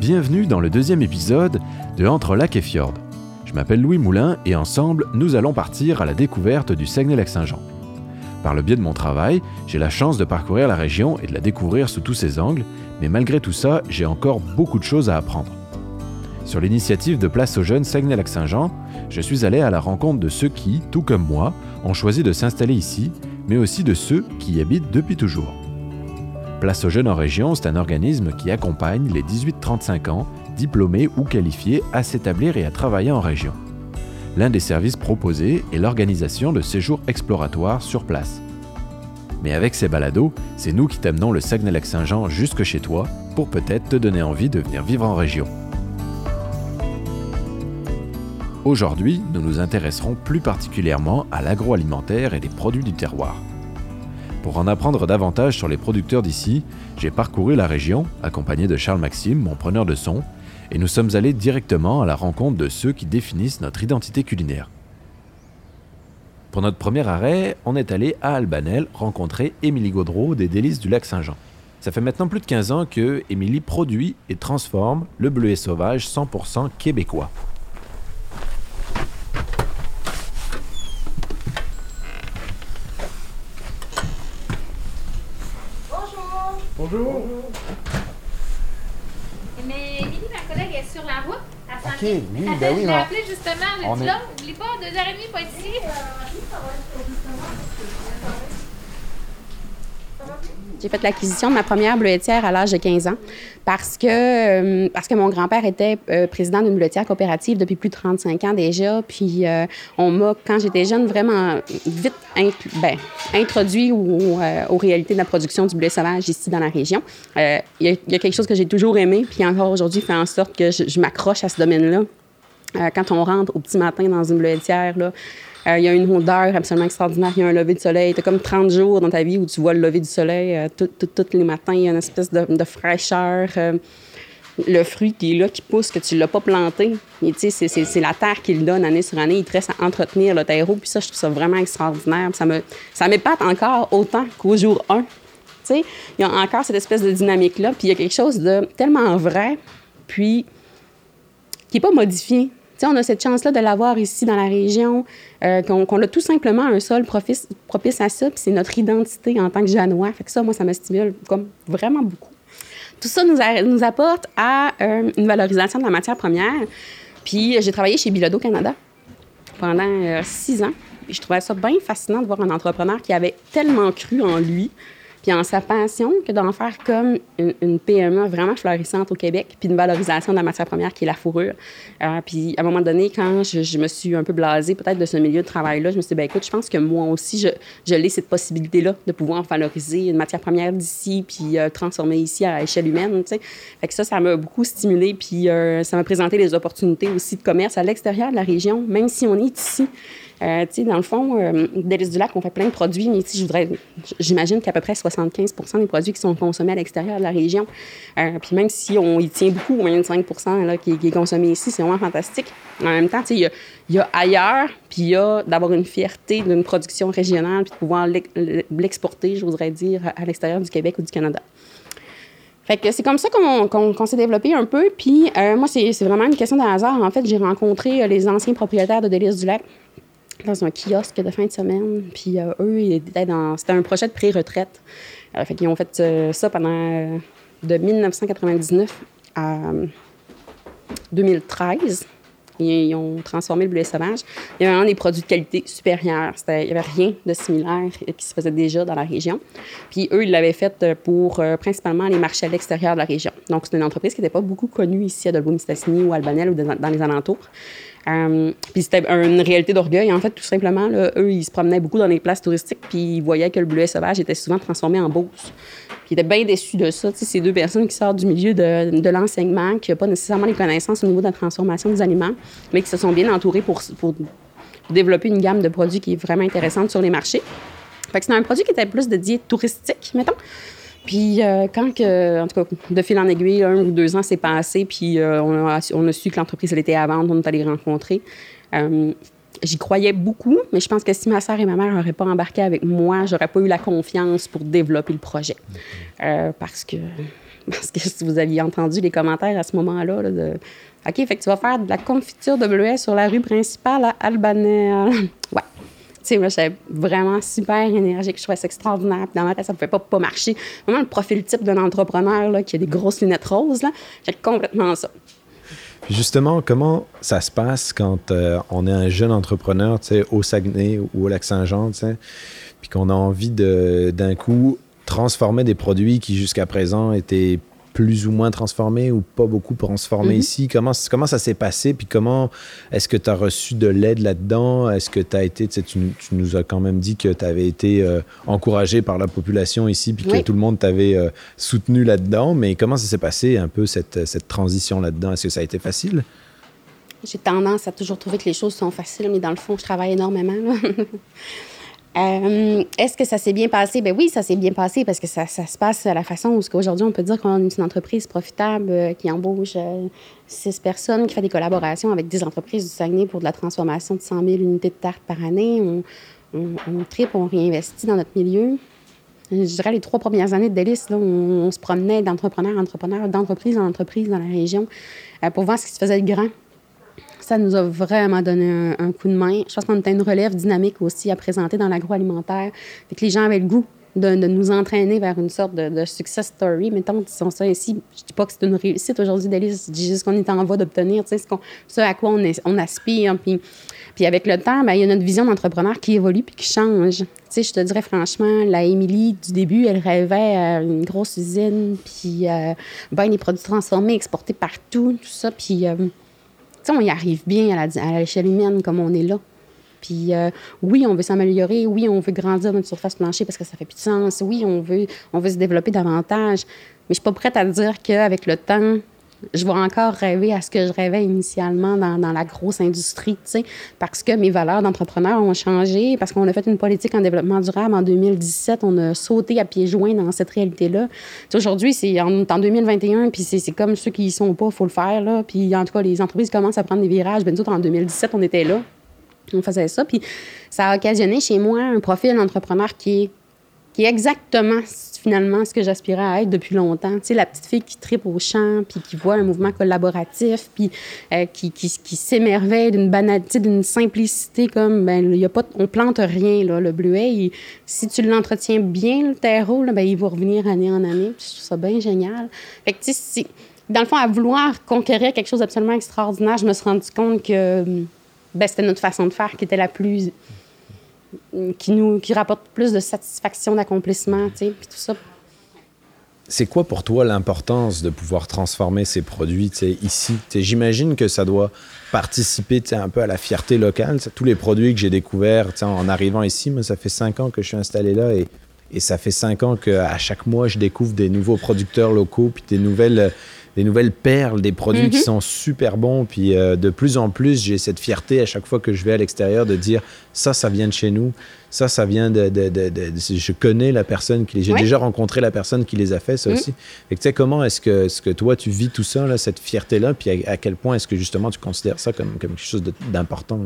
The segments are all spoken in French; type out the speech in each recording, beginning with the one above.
Bienvenue dans le deuxième épisode de Entre lac et fjord. Je m'appelle Louis Moulin et ensemble, nous allons partir à la découverte du Saguenay-Lac-Saint-Jean. Par le biais de mon travail, j'ai la chance de parcourir la région et de la découvrir sous tous ses angles, mais malgré tout ça, j'ai encore beaucoup de choses à apprendre. Sur l'initiative de Place aux Jeunes Saguenay-Lac-Saint-Jean, je suis allé à la rencontre de ceux qui, tout comme moi, ont choisi de s'installer ici, mais aussi de ceux qui y habitent depuis toujours. Place aux Jeunes en région, c'est un organisme qui accompagne les 18-35 ans, diplômés ou qualifiés, à s'établir et à travailler en région. L'un des services proposés est l'organisation de séjours exploratoires sur place. Mais avec ces balados, c'est nous qui t'amenons le Saguenay-Lac-Saint-Jean jusque chez toi pour peut-être te donner envie de venir vivre en région. Aujourd'hui, nous nous intéresserons plus particulièrement à l'agroalimentaire et les produits du terroir. Pour en apprendre davantage sur les producteurs d'ici, j'ai parcouru la région, accompagné de Charles Maxime, mon preneur de son, et nous sommes allés directement à la rencontre de ceux qui définissent notre identité culinaire. Pour notre premier arrêt, on est allé à Albanel rencontrer Émilie Gaudreau des Délices du Lac Saint-Jean. Ça fait maintenant plus de 15 ans que Émilie produit et transforme le bleuet sauvage 100% québécois. Bonjour. Mais Émilie, ma collègue, est sur la route. S'en Ok, oui, ben oui, Je l'ai appelée justement. Je on lui ai dit est- là, oublie pas, deux heures et demie, pas ici. J'ai fait l'acquisition de ma première bleuetière à l'âge de 15 ans parce que, euh, parce que mon grand-père était euh, président d'une bleuetière coopérative depuis plus de 35 ans déjà. Puis euh, on m'a, quand j'étais jeune, vraiment vite inclu- ben, introduit au- aux réalités de la production du bleu sauvage ici dans la région. Il y, a- quelque chose que j'ai toujours aimé, puis encore aujourd'hui fait en sorte que je, m'accroche à ce domaine-là. Quand on rentre au petit matin dans une bleuetière, là, euh, il y a une odeur absolument extraordinaire. Il y a un lever du soleil. Tu comme 30 jours dans ta vie où tu vois le lever du soleil euh, tous les matins. Il y a une espèce de, de fraîcheur. euh, le fruit qui est là, qui pousse, que tu ne l'as pas planté. C'est, la terre qui le donne année sur année. Il te reste à entretenir le terreau. Puis ça, je trouve ça vraiment extraordinaire. Ça, me, ça m'épate encore autant qu'au jour 1. Tu sais, il y a encore cette espèce de dynamique-là. Puis il y a quelque chose de tellement vrai, puis qui n'est pas modifié. On a cette chance-là de l'avoir ici dans la région, euh, qu'on, a tout simplement un sol propice, à ça, puis c'est notre identité en tant que Janois. Fait que ça, moi, ça me stimule comme vraiment beaucoup. Tout ça nous, apporte à euh, une valorisation de la matière première. Puis euh, j'ai travaillé chez Bilodeau Canada pendant six ans. Je trouvais ça bien fascinant de voir un entrepreneur qui avait tellement cru en lui, puis en sa passion, que d'en faire comme une, PME vraiment florissante au Québec, puis une valorisation de la matière première qui est la fourrure. Euh, puis à un moment donné, quand je, me suis un peu blasée peut-être de ce milieu de travail-là, je me suis dit, ben écoute, je pense que moi aussi, je, je l'ai cette possibilité-là de pouvoir valoriser une matière première d'ici, puis euh, transformer ici à échelle humaine, tu sais. Fait que ça, ça m'a beaucoup stimulé, puis euh, ça m'a présenté des opportunités aussi de commerce à l'extérieur de la région, même si on est ici. Euh, dans le fond, euh, du Lac, on fait plein de produits, mais voudrais, j'imagine qu'à peu près 75% des produits qui sont consommés à l'extérieur de la région. Euh, puis même si on y tient beaucoup, au moins 25 là, qui, est consommé ici, c'est vraiment fantastique. En même temps, tu il y a, ailleurs, puis il y a d'avoir une fierté d'une production régionale, puis de pouvoir l'ex- l'exporter, je voudrais dire, à l'extérieur du Québec ou du Canada. Fait c'est comme ça qu'on s'est développé un peu. Puis euh, moi, c'est vraiment une question de hasard. En fait, j'ai rencontré euh, les anciens propriétaires de Délices du Lac dans un kiosque de fin de semaine. Puis euh, eux, ils étaient dans... C'était un projet de pré-retraite. Euh, fait qu'ils ont fait euh, ça pendant... euh, de 1999 à euh, 2013. Ils, ont transformé le blé sauvage. Il y avait vraiment des produits de qualité supérieure. Il n'y avait rien de similaire qui se faisait déjà dans la région. Puis eux, ils l'avaient fait pour principalement les marchés à l'extérieur de la région. Donc, c'est une entreprise qui n'était pas beaucoup connue ici à Dolbeau-Mistassini ou Albanel ou dans les alentours. Euh, puis c'était une réalité d'orgueil. En fait, tout simplement, eux, ils se promenaient beaucoup dans les places touristiques, puis ils voyaient que le bleuet sauvage était souvent transformé en bourse. Puis ils étaient bien déçus de ça. Ces deux personnes qui sortent du milieu de, de l'enseignement, qui n'ont pas nécessairement les connaissances au niveau de la transformation des aliments, mais qui se sont bien entourés pour, développer une gamme de produits qui est vraiment intéressante sur les marchés. Fait que c'était un produit qui était plus dédié touristique, mettons. Puis euh, quand que, en tout cas, de fil en aiguille, un ou deux ans s'est passé, puis euh, on, a, on a su que l'entreprise elle était à vendre, on est allé rencontrer. Euh, J'y croyais beaucoup, mais je pense que si ma sœur et ma mère n'auraient pas embarqué avec moi, j'aurais pas eu la confiance pour développer le projet. Parce que Parce que si vous aviez entendu les commentaires à ce moment-là, de OK, fait que tu vas faire de la confiture de bleuet sur la rue principale à Albanais. ouais. Sais, moi, j'étais vraiment super énergique. Je trouvais ça extraordinaire. Puis dans ma tête, ça ne pouvait pas, pas marcher. Vraiment le profil type d'un entrepreneur là, qui a des grosses lunettes roses. J'ai complètement ça. Justement, comment ça se passe quand euh, on est un jeune entrepreneur au Saguenay ou au Lac-Saint-Jean, puis qu'on a envie d'un coup transformer des produits qui jusqu'à présent étaient plus ou moins transformé ou pas beaucoup transformé mhm. ici? Comment, comment ça s'est passé? Puis comment est-ce que tu as reçu de l'aide là-dedans? Est-ce que tu as été, tu, nous as quand même dit que tu avais été euh, encouragé par la population ici puis que tout le monde t'avait euh, soutenu là-dedans. Mais comment ça s'est passé un peu cette, cette transition là-dedans? Est-ce que ça a été facile? J'ai tendance à toujours trouver que les choses sont faciles, mais dans le fond, je travaille énormément. Euh, est-ce que ça s'est bien passé? Ben oui, ça s'est bien passé parce que ça, se passe à la façon où aujourd'hui on peut dire qu'on est une entreprise profitable euh, qui embauche euh, six personnes, qui fait des collaborations avec des entreprises du Saguenay pour de la transformation de 100 000 unités de tarte par année. On, tripe, on réinvestit dans notre milieu. Je dirais les trois premières années de Délice, on, on, se promenait d'entrepreneur en entrepreneur, d'entreprise en entreprise dans la région pour voir ce qui se faisait de grand ça nous a vraiment donné un, coup de main. Je pense qu'on était une relève dynamique aussi à présenter dans l'agroalimentaire. Fait que les gens avaient le goût de, nous entraîner vers une sorte de, success story. Mettons, disons ça ici. Je dis pas que c'est une réussite aujourd'hui, Délice. Je dis juste qu'on est en voie d'obtenir, tu sais, ce, à quoi on, aspire. Puis, puis avec le temps, ben, il y a notre vision d'entrepreneur qui évolue puis qui change. Tu je te dirais franchement, la Émilie, du début, elle rêvait à une grosse usine, puis euh, ben, des produits transformés, exportés partout, tout ça. Puis... Euh, on y arrive bien à l'échelle humaine comme on est là. Puis euh, oui, on veut s'améliorer, oui, on veut grandir notre surface plancher parce que ça fait plus de sens, oui, on veut, on veut se développer davantage. Mais je suis pas prête à dire qu'avec le temps, je vais encore rêver à ce que je rêvais initialement dans, la grosse industrie, tu sais, parce que mes valeurs d'entrepreneur ont changé, parce qu'on a fait une politique en développement durable en 2017, on a sauté à pieds joints dans cette réalité-là. Aujourd'hui, c'est en, en, 2021, puis c'est comme ceux qui y sont pas, faut le faire, là. Puis en tout cas, les entreprises commencent à prendre des virages. Ben, nous autres, en 2017, on était là. On faisait ça. Puis ça a occasionné chez moi un profil d'entrepreneur qui est, qui est exactement finalement ce que j'aspirais à être depuis longtemps. Tu sais, la petite fille qui tripe au champ, puis qui voit un mouvement collaboratif, puis euh, qui, s'émerveille d'une banalité, d'une simplicité comme, ben, y a pas, on plante rien, là. Le bleuet, si tu l'entretiens bien, le terreau, ben, il va revenir année en année. je trouve ça bien génial. Fait que, tu sais, dans le fond, à vouloir conquérir quelque chose d'absolument extraordinaire, je me suis rendu compte que ben, c'était notre façon de faire qui était la plus qui nous qui rapporte plus de satisfaction, d'accomplissement, tu sais, puis tout ça. C'est quoi pour toi l'importance de pouvoir transformer ces produits ici? J'imagine que ça doit participer un peu à la fierté locale. Tous les produits que j'ai découverts en arrivant ici, moi, ça fait cinq ans que je suis installé là et, et ça fait cinq ans qu'à chaque mois, je découvre des nouveaux producteurs locaux puis des nouvelles des nouvelles perles, des produits qui mhm. sont super bons. Puis euh, de plus en plus, j'ai cette fierté à chaque fois que je vais à l'extérieur de dire ça, ça vient de chez nous. Ça, ça vient de. je connais la personne qui. J'ai déjà rencontré la personne qui les a fait, ça mhm. aussi. Et tu sais, comment est-ce que, ce que toi, tu vis tout ça, là, cette fierté-là? Puis à, à, quel point est-ce que justement tu considères ça comme, comme quelque chose d'important?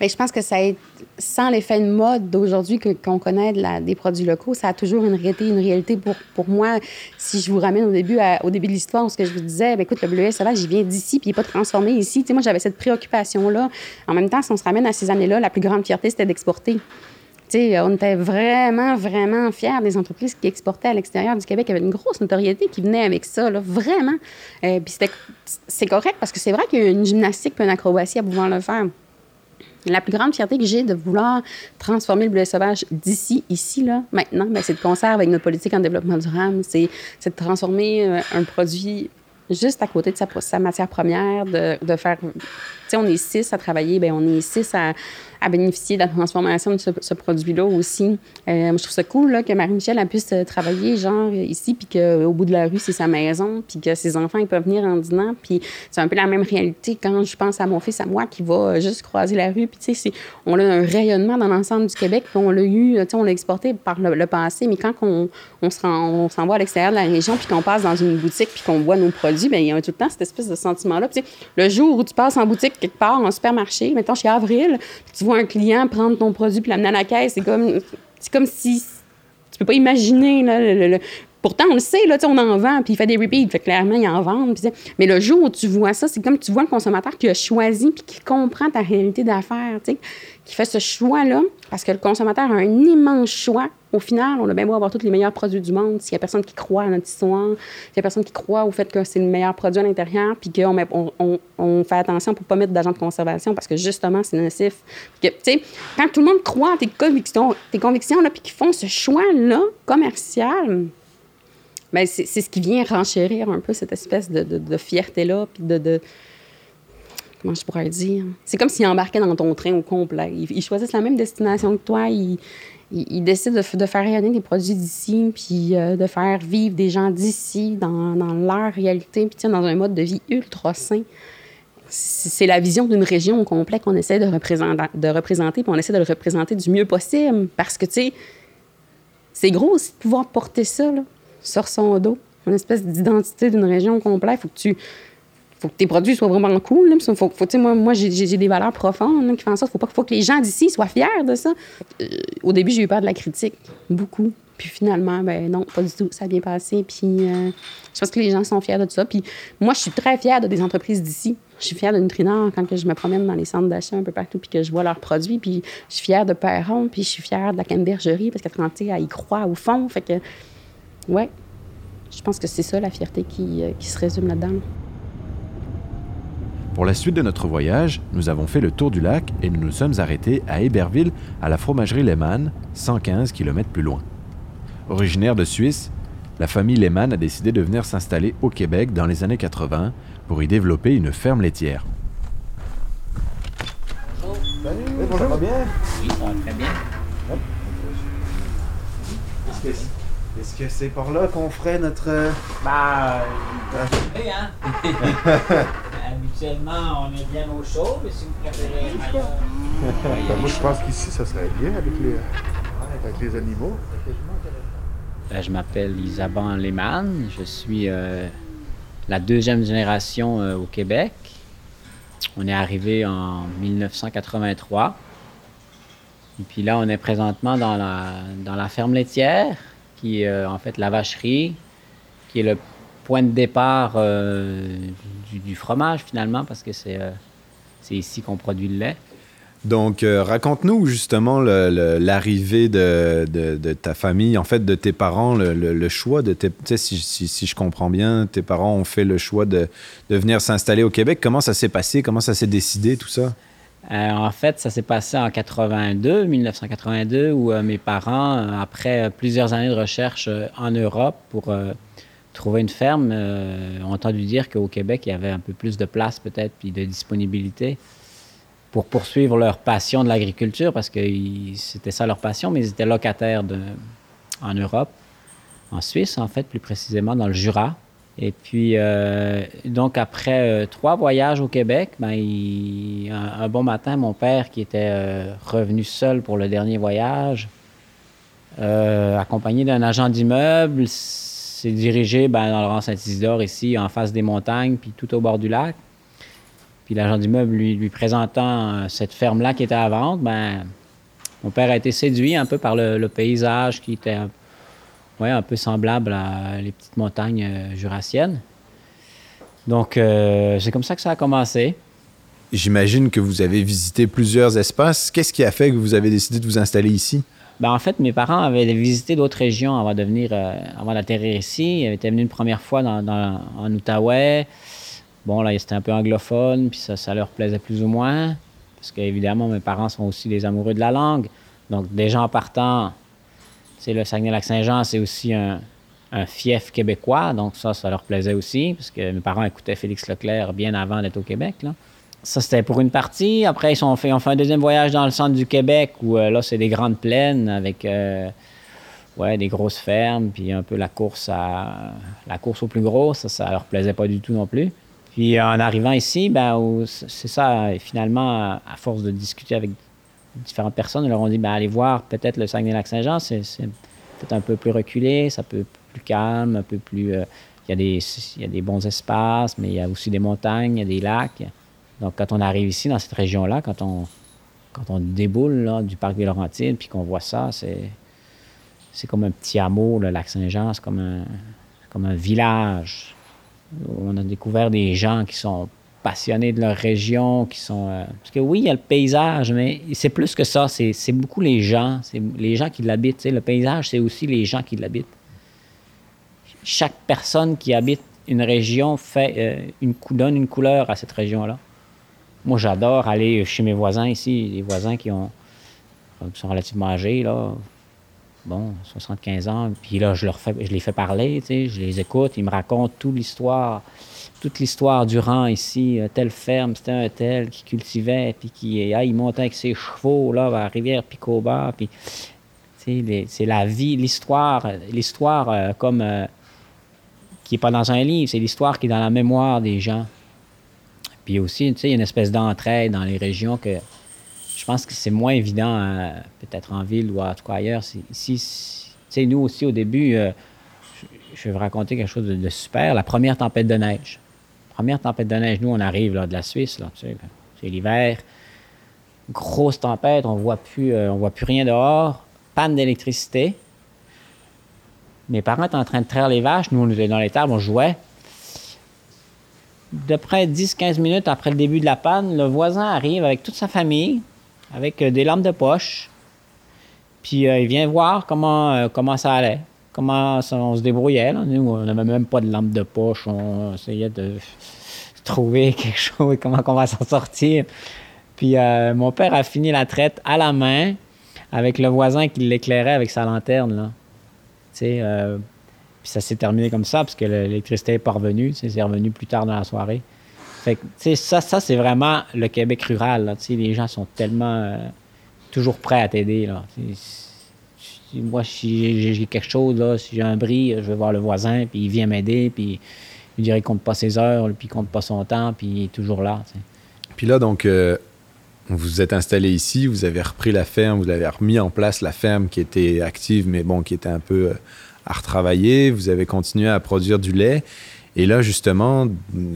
Bien, je pense que ça est, sans l'effet de mode d'aujourd'hui qu'on connaît des produits locaux, ça a toujours une réalité, une réalité pour, pour moi. Si je vous ramène au début, au début de l'histoire, ce que je vous disais, bien, écoute, le bleuet sauvage, il vient d'ici, puis il n'est pas transformé ici. Tu sais, moi, j'avais cette préoccupation-là. En même temps, si on se ramène à ces années-là, la plus grande fierté, c'était d'exporter. Tu sais, on était vraiment, vraiment fiers des entreprises qui exportaient à l'extérieur du Québec. Il y une grosse notoriété qui venait avec ça, là, vraiment. Euh, puis c'est correct parce que c'est vrai qu'il y a une gymnastique une acrobatie à pouvoir le faire. La plus grande fierté que j'ai de vouloir transformer le blé sauvage d'ici, ici, là, maintenant, ben, c'est de conserver avec notre politique en développement durable. C'est, de transformer euh, un produit juste à côté de sa, matière première, de faire. Tu sais, on est six à travailler, ben on est six à à bénéficier de la transformation de ce, produit-là aussi. Euh, je trouve ça cool là, que Marie-Michel puisse euh, travailler genre ici, puis qu'au bout de la rue, c'est sa maison, puis que ses enfants ils peuvent venir en dînant. Puis c'est un peu la même réalité quand je pense à mon fils, à moi, qui va juste croiser la rue. Puis tu sais, on a un rayonnement dans l'ensemble du Québec, puis on l'a eu, tu sais, on l'a exporté par le, passé, mais quand on, on s'en va à l'extérieur de la région, puis qu'on passe dans une boutique, puis qu'on voit nos produits, bien, il y a tout le temps cette espèce de sentiment-là. Puis, le jour où tu passes en boutique quelque part, en supermarché, mettons chez Avril, tu vois un client prendre ton produit puis l'amener à la caisse, c'est comme, c'est comme si tu peux pas imaginer Pourtant, on le sait, là, on en vend, puis il fait des repeats, fait clairement, il en vend. mais le jour où tu vois ça, c'est comme tu vois le consommateur qui a choisi puis qui comprend ta réalité d'affaires, qui fait ce choix-là, parce que le consommateur a un immense choix. Au final, on a bien beau avoir tous les meilleurs produits du monde. S'il n'y a personne qui croit à notre histoire, s'il n'y a personne qui croit au fait que c'est le meilleur produit à l'intérieur, puis qu'on on, fait attention pour ne pas mettre d'agent de conservation parce que justement, c'est nocif. Que, quand tout le monde croit à tes convictions, tes convictions là, puis qu'ils font ce choix-là commercial, ben, c'est ce qui vient renchérir un peu cette espèce de, fierté-là, puis de, Comment je pourrais dire? C'est comme s'ils embarquaient dans ton train au complet. Ils, choisissent la même destination que toi. Ils, décident de, faire rayonner des produits d'ici, puis euh, de faire vivre des gens d'ici dans, leur réalité, puis dans un mode de vie ultra sain. C'est la vision d'une région au complet qu'on essaie de représenter, de représenter, puis on essaie de le représenter du mieux possible. Parce que, tu sais, c'est gros aussi de pouvoir porter ça, là sur son dos, une espèce d'identité d'une région complète. Faut que tu faut que tes produits soient vraiment cool. Là. Faut, moi, j'ai des valeurs profondes qui font ça. Faut pas faut que les gens d'ici soient fiers de ça. Euh, au début, j'ai eu peur de la critique, beaucoup. Puis finalement, ben non, pas du tout. Ça a bien passé. Puis euh, je pense que les gens sont fiers de ça. Puis moi, je suis très fière de des entreprises d'ici. Je suis fière de Nutrinor quand que je me promène dans les centres d'achat un peu partout puis que je vois leurs produits. Puis je suis fière de Perron. Puis je suis fière de la Cannebergerie parce qu'elle y croit au fond. Fait que ouais, je pense que c'est ça la fierté qui, euh, qui se résume là-dedans. Pour la suite de notre voyage, nous avons fait le tour du lac et nous nous sommes arrêtés à Héberville, à la fromagerie Lehmann, 115 km plus loin. Originaire de Suisse, la famille Lehmann a décidé de venir s'installer au Québec dans les années 80 pour y développer une ferme laitière. Bonjour. bonjour. Ça va bien? Oui, ça va très bien. Est-ce que c'est par là qu'on ferait notre. Euh, bah. Euh, hein? Habituellement, on est bien au chaud, mais si vous préférez ben, moi, je pense qu'ici, ça serait bien avec les, avec les animaux. Ben, je m'appelle Isaban Lehmann. Je suis euh, la deuxième génération au Québec. On est arrivé en 1983. Et puis là, on est présentement dans la, dans la ferme laitière qui est euh, en fait la vacherie, qui est le point de départ euh, du, fromage finalement, parce que c'est euh, c'est ici qu'on produit le lait. Donc, raconte-nous justement l'arrivée de, de, ta famille, en fait, de tes parents, le, choix de tes... Si, si, si, je comprends bien, tes parents ont fait le choix de, de venir s'installer au Québec. Comment ça s'est passé? Comment ça s'est décidé, tout ça? Euh, en fait, ça s'est passé en 82, 1982, où euh, mes parents, euh, après plusieurs années de recherche en Europe pour trouver une ferme, ont entendu dire qu'au Québec, il y avait un peu plus de place peut-être, puis de disponibilité pour poursuivre leur passion de l'agriculture, parce que c'était ça leur passion, mais ils étaient locataires en Europe, en Suisse en fait, plus précisément dans le Jura. Et puis, euh, donc, après euh, trois voyages au Québec, ben, un, bon matin, mon père, qui était euh, revenu seul pour le dernier voyage, accompagné d'un agent d'immeuble, s'est dirigé ben, dans le rang Saint-Isidore, ici, en face des montagnes, puis tout au bord du lac. Puis l'agent d'immeuble lui, lui, présentant cette ferme-là qui était à vendre, ben, mon père a été séduit un peu par le, paysage qui était un peu semblable à les petites montagnes euh, jurassiennes. Donc, euh, c'est comme ça que ça a commencé. J'imagine que vous avez visité plusieurs espaces. Qu'est-ce qui a fait que vous avez décidé de vous installer ici? Ben, en fait, mes parents avaient visité d'autres régions avant de venir, euh, avant d'atterrir ici. Ils étaient venus une première fois dans, en Outaouais. Bon, là, c'était un peu anglophone, puis ça, ça leur plaisait plus ou moins. Parce qu'évidemment, mes parents sont aussi des amoureux de la langue. Donc, déjà en partant, c'est le Saguenay-Lac-Saint-Jean, c'est aussi un, fief québécois, donc ça, ça leur plaisait aussi, parce que mes parents écoutaient Félix Leclerc bien avant d'être au Québec. Ça, c'était pour une partie. Après, ils ont fait, fait un deuxième voyage dans le centre du Québec, où euh, là, c'est des grandes plaines avec euh, ouais, des grosses fermes, puis un peu la course, à, la course au plus gros. Ça, ça leur plaisait pas du tout non plus. Puis en arrivant ici, ben, c'est ça, finalement, à force de discuter avec différentes personnes leur ont dit ben, allez voir peut-être le Saguenay-Lac-Saint-Jean, c'est peut-être un peu plus reculé, ça peut plus calme, un peu plus. Euh, il y, a des, y a des bons espaces, mais il y a aussi des montagnes, il y a des lacs. Donc, quand on arrive ici, dans cette région-là, quand on, quand on déboule là, du parc des Laurentides, puis qu'on voit ça, c'est c'est comme un petit hameau, le lac Saint-Jean, c'est comme un, comme un village. On a découvert des gens qui sont passionnés de leur région, qui sont... euh, parce que oui, il y a le paysage, mais c'est plus que ça, c'est c'est beaucoup les gens, c'est les gens qui l'habitent. tu sais. Le paysage, c'est aussi les gens qui l'habitent. Chaque personne qui habite une région fait, euh, donne une couleur à cette région-là. Moi, j'adore aller chez mes voisins ici, les voisins qui ont qui sont relativement âgés, là, bon, 75 ans, puis là, je, les fais parler, je les écoute, ils me racontent toute l'histoire, toute l'histoire du rang ici, euh, telle ferme, c'était un tel qui cultivait, puis qui, ah, il montait avec ses chevaux, là, la rivière Picoba, puis, c'est la vie, l'histoire, l'histoire euh, comme, euh, qui n'est pas dans un livre, c'est l'histoire qui est dans la mémoire des gens. Aussi, tu sais, il y a une espèce d'entraide dans les régions que je pense que c'est moins évident, euh, peut-être en ville ou en tout cas ailleurs. Ici, tu sais, nous aussi, au début, euh, je, vais vous raconter quelque chose de, super. La première tempête de neige. Première tempête de neige, nous, on arrive là, de la Suisse, là, tu sais, c'est l'hiver. Grosse tempête, on voit plus, euh, on voit plus rien dehors. Panne d'électricité. Mes parents étaient en train de traire les vaches. Nous, on était dans les tables, on jouait. De près 10-15 minutes après le début de la panne, le voisin arrive avec toute sa famille, avec euh, des lampes de poche. Puis euh, il vient voir comment, euh, ça allait, comment on se débrouillait. Nous, on n'avait même pas de lampe de poche. On essayait de trouver quelque chose, comment on va s'en sortir. Puis mon père a fini la traite à la main avec le voisin qui l'éclairait avec sa lanterne. Là. Tu puis ça s'est terminé comme ça parce que le- l'électricité tu sais, C'est revenu plus tard dans la soirée. Fait que, ça, ça c'est vraiment le Québec rural. là. Les gens sont tellement euh, toujours prêts à t'aider. Moi, si j'ai- quelque chose, là, si j'ai un bris, je vais voir le voisin, puis il vient m'aider, puis il dirait qu'il compte pas ses heures, puis il compte pas son temps, puis il est toujours là. Puis là, donc, euh, vous vous êtes installé ici, vous avez repris la ferme, vous avez remis en place la ferme qui était active, mais bon, qui était un peu euh, à retravailler. Vous avez continué à produire du lait. Et là, justement,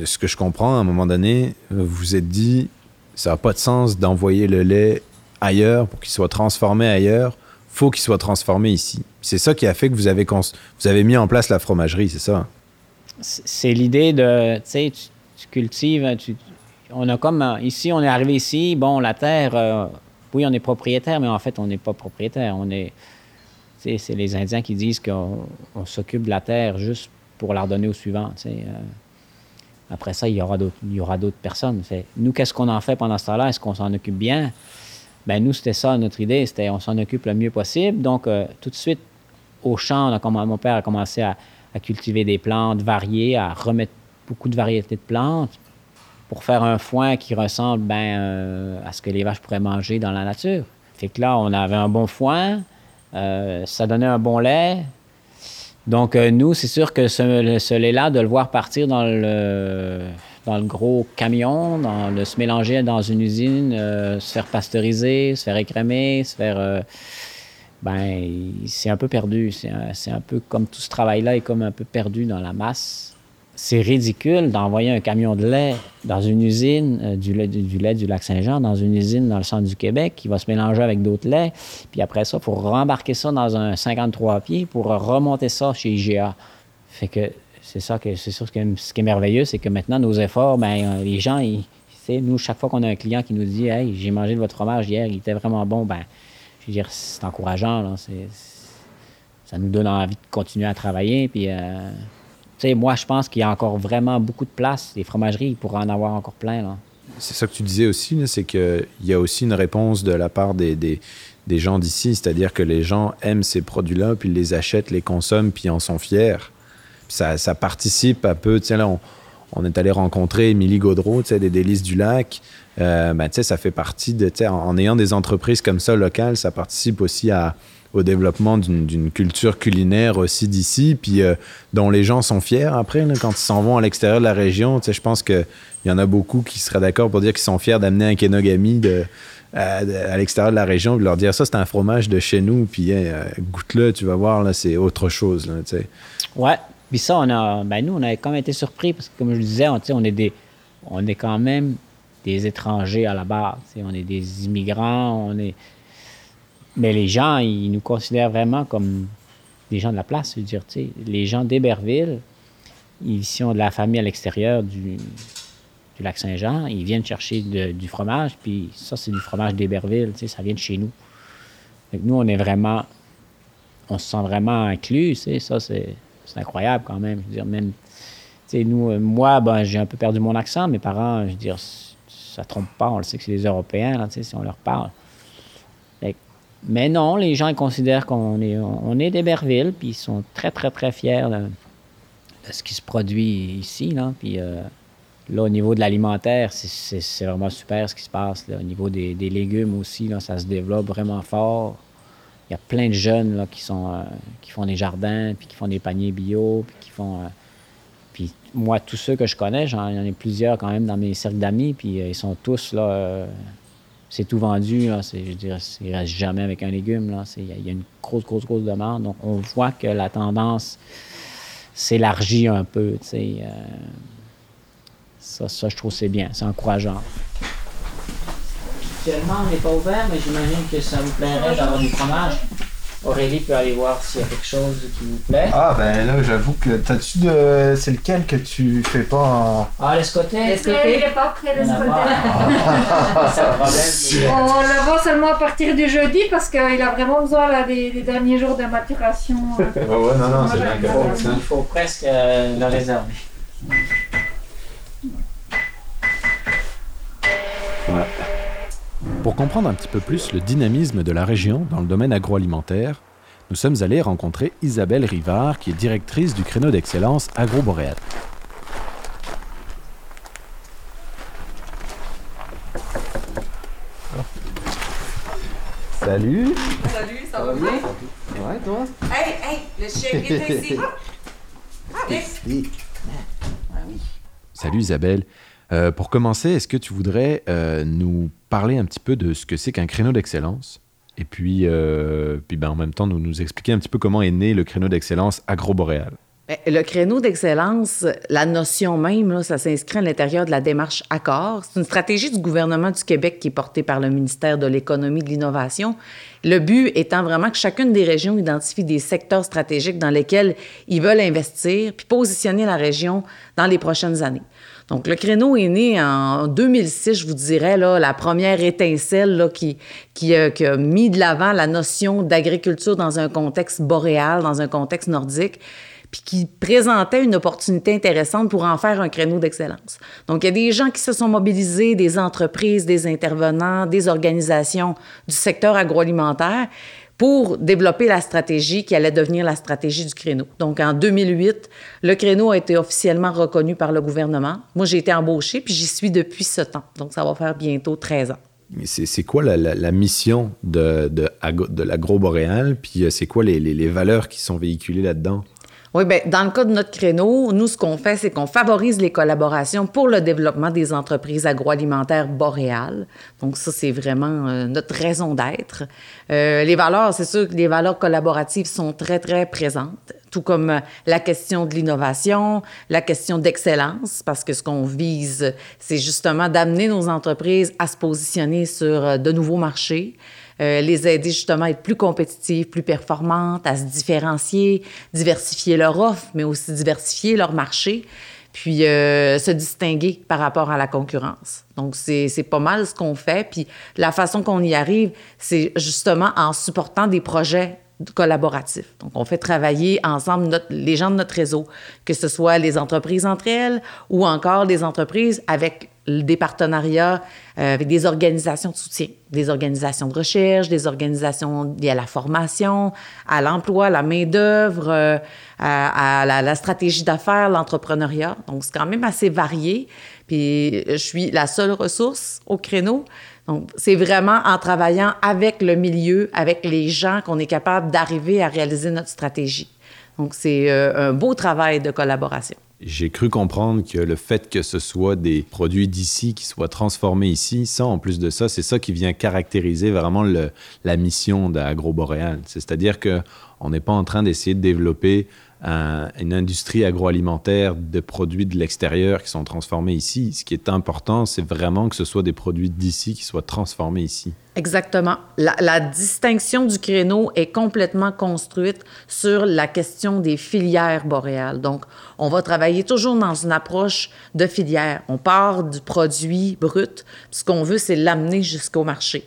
ce que je comprends, à un moment donné, vous vous êtes dit, ça n'a pas de sens d'envoyer le lait ailleurs pour qu'il soit transformé ailleurs. faut qu'il soit transformé ici. C'est ça qui a fait que vous avez, vous avez mis en place la fromagerie, c'est ça? c'est l'idée de, tu sais, tu, cultives, on a comme, ici, on est arrivé ici, bon, la terre, euh, oui, on est propriétaire, mais en fait, on n'est pas propriétaire. On est, c'est les Indiens qui disent qu'on on s'occupe de la terre juste pour la redonner au suivant, euh. après ça, il y aura d'autres, personnes. Nous, qu'est-ce qu'on en fait pendant ce temps-là? Est-ce qu'on s'en occupe bien? Ben nous, c'était ça notre idée, c'était on s'en occupe le mieux possible. Donc, euh, tout de suite, au champ, mon père a commencé à, cultiver des plantes variées, à remettre beaucoup de variétés de plantes pour faire un foin qui ressemble ben, euh, à ce que les vaches pourraient manger dans la nature. Fait que là, on avait un bon foin, ça donnait un bon lait. Donc, euh, nous, c'est sûr que ce, lait-là, de le voir partir dans le, dans le gros camion, de se mélanger dans une usine, euh, se faire pasteuriser, se faire écrémer, se faire. euh, ben, c'est un peu perdu. C'est un, un peu comme tout ce travail-là est comme un peu perdu dans la masse. C'est ridicule d'envoyer un camion de lait dans une usine, euh, du, lait, du, lac Saint-Jean, dans une usine dans le centre du Québec qui va se mélanger avec d'autres laits. Puis après ça, il faut rembarquer ça dans un 53 pieds pour remonter ça chez IGA. Fait que c'est ça que c'est sûr ce qui est merveilleux, c'est que maintenant nos efforts, ben euh, les gens, ils, nous chaque fois qu'on a un client qui nous dit, hey, j'ai mangé de votre fromage hier, il était vraiment bon, ben je veux dire, c'est encourageant là. Ça nous donne envie de continuer à travailler. Puis, euh, sais, moi, je pense qu'il y a encore vraiment beaucoup de place. Les fromageries, ils pourraient en avoir encore plein. C'est ça que tu disais aussi, c'est qu'il y a aussi une réponse de la part des, des, gens d'ici, c'est-à-dire que les gens aiment ces produits-là, puis ils les achètent, les consomment, puis en sont fiers. Ça, ça participe un peu, tiens là, on, est allé rencontrer Émilie Gaudreau, des Délices du Lac. Euh, ben, ça fait partie de, en ayant des entreprises comme ça locales, ça participe aussi à, au développement d'une culture culinaire aussi d'ici, puis euh, dont les gens sont fiers après, quand ils s'en vont à l'extérieur de la région. Je pense qu'il y en a beaucoup qui seraient d'accord pour dire qu'ils sont fiers d'amener un Kenogami à, à l'extérieur de la région, puis leur dire ça, c'est un fromage de chez nous, puis hey, euh, goûte-le, tu vas voir, là, c'est autre chose. Là. Ouais. Puis ça, on a, ben nous, on a quand même été surpris parce que, comme je le disais, on, est des, on est quand même des étrangers à la base. On est des immigrants, on est. Mais les gens, ils nous considèrent vraiment comme les gens de la place, je veux dire, les gens d'Héberville, ils sont de la famille à l'extérieur du, lac Saint-Jean, ils viennent chercher du fromage, puis ça, c'est du fromage d'Héberville, ça vient de chez nous. Fait nous, on est vraiment, on se sent vraiment inclus, ça, c'est incroyable quand même. Même, nous, euh, moi, ben, j'ai un peu perdu mon accent, mes parents, je veux dire, ça trompe pas, on le sait que c'est des Européens, là, si on leur parle. Mais non, les gens ils considèrent qu'on est, on est d'Héberville, puis ils sont très, très, très fiers de, ce qui se produit ici, là, puis... euh, Là, au niveau de l'alimentaire, c'est- vraiment super ce qui se passe. Là. Au niveau des, légumes aussi, là, ça se développe vraiment fort. Il y a plein de jeunes là, qui, sont, euh, qui font des jardins, puis qui font des paniers bio, puis qui font... euh, puis moi, tous ceux que je connais, j'en il y en a plusieurs quand même dans mes cercles d'amis, puis euh, ils sont tous là... c'est tout vendu, là. Je il reste jamais avec un légume, là. Il y, a- une grosse, grosse, grosse demande. Donc, on voit que la tendance s'élargit un peu, euh, ça, ça, je trouve c'est bien, c'est encourageant. Actuellement, on n'est pas ouvert, mais j'imagine que ça vous plairait d'avoir du fromage. Aurélie peut aller voir s'il y a quelque chose qui vous plaît. Ah, ben là, j'avoue que. T'as-tu de. C'est lequel que tu fais pas en. Ah, l'escoté? Il n'est pas prêt de Il côté. pas. C'est un problème. c'est- On le vend seulement à partir du jeudi parce qu'il a vraiment besoin là, des, des derniers jours de maturation. euh. Ouais, ouais, non, non, c'est bien Il faut, il faut presque euh, le réserver. Pour comprendre un petit peu plus le dynamisme de la région dans le domaine agroalimentaire, nous sommes allés rencontrer Isabelle Rivard, qui est directrice du créneau d'excellence agroboréal. Salut! Salut, ça va bien? Ouais, toi? Hey, hey, le chien est ici. Allez. Salut Isabelle. Euh, pour commencer, est-ce que tu voudrais euh, nous parler un petit peu de ce que c'est qu'un créneau d'excellence? Et puis, euh, puis ben, en même temps, nous, nous expliquer un petit peu comment est né le créneau d'excellence agroboréal. Ben, Le créneau d'excellence, la notion même, ça s'inscrit à l'intérieur de la démarche Accord. C'est une stratégie du gouvernement du Québec qui est portée par le ministère de l'Économie et de l'Innovation. Le but étant vraiment que chacune des régions identifie des secteurs stratégiques dans lesquels ils veulent investir, puis positionner la région dans les prochaines années. Donc, le créneau est né en 2006, je vous dirais, là, la première étincelle là, qui, qui, a- qui a mis de l'avant la notion d'agriculture dans un contexte boréal, dans un contexte nordique puis qui présentait une opportunité intéressante pour en faire un créneau d'excellence. Donc, il y a des gens qui se sont mobilisés, des entreprises, des intervenants, des organisations du secteur agroalimentaire pour développer la stratégie qui allait devenir la stratégie du créneau. Donc, en 2008, le créneau a été officiellement reconnu par le gouvernement. Moi, j'ai été embauchée, puis j'y suis depuis ce temps. Donc, ça va faire bientôt 13 ans. C'est quoi la, mission de, de, l'agroboréal? Puis euh, c'est quoi les valeurs qui sont véhiculées là-dedans? Oui, bien, dans le cas de notre créneau, nous, ce qu'on fait, c'est qu'on favorise les collaborations pour le développement des entreprises agroalimentaires boréales. Donc, ça, c'est vraiment euh, notre raison d'être. Euh, les valeurs, c'est sûr que les valeurs collaboratives sont très, très présentes, tout comme euh, la question de l'innovation, la question d'excellence, parce que ce qu'on vise, c'est justement d'amener nos entreprises à se positionner sur euh, de nouveaux marchés. Euh, les aider justement à être plus compétitives, plus performantes, à se différencier, diversifier leur offre, mais aussi diversifier leur marché, puis euh, se distinguer par rapport à la concurrence. Donc, c'est c'est pas mal ce qu'on fait. Puis la façon qu'on y arrive, c'est justement en supportant des projets collaboratifs. Donc, on fait travailler ensemble les gens de notre réseau, que ce soit les entreprises entre elles ou encore les entreprises avec des partenariats euh, avec des organisations de soutien, des organisations de recherche, des organisations liées à la formation, à l'emploi, à la main-d'œuvre, euh, à, à la, la stratégie d'affaires, l'entrepreneuriat. Donc, c'est quand même assez varié. Puis, je suis la seule ressource au créneau. Donc, c'est vraiment en travaillant avec le milieu, avec les gens, qu'on est capable d'arriver à réaliser notre stratégie. Donc, c'est euh, un beau travail de collaboration. J'ai cru comprendre que le fait que ce soit des produits d'ici qui soient transformés ici, ça, en plus de ça, c'est ça qui vient caractériser vraiment la mission d'AgroBoréal. C'est-à-dire qu'on n'est pas en train d'essayer de développer un- une industrie agroalimentaire de produits de l'extérieur qui sont transformés ici. Ce qui est important, c'est vraiment que ce soit des produits d'ici qui soient transformés ici. Exactement. La, distinction du créneau est complètement construite sur la question des filières boréales. Donc, on va travailler toujours dans une approche de filière. On part du produit brut. Ce qu'on veut, c'est l'amener jusqu'au marché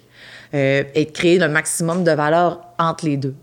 euh, et créer le maximum de valeur entre les deux.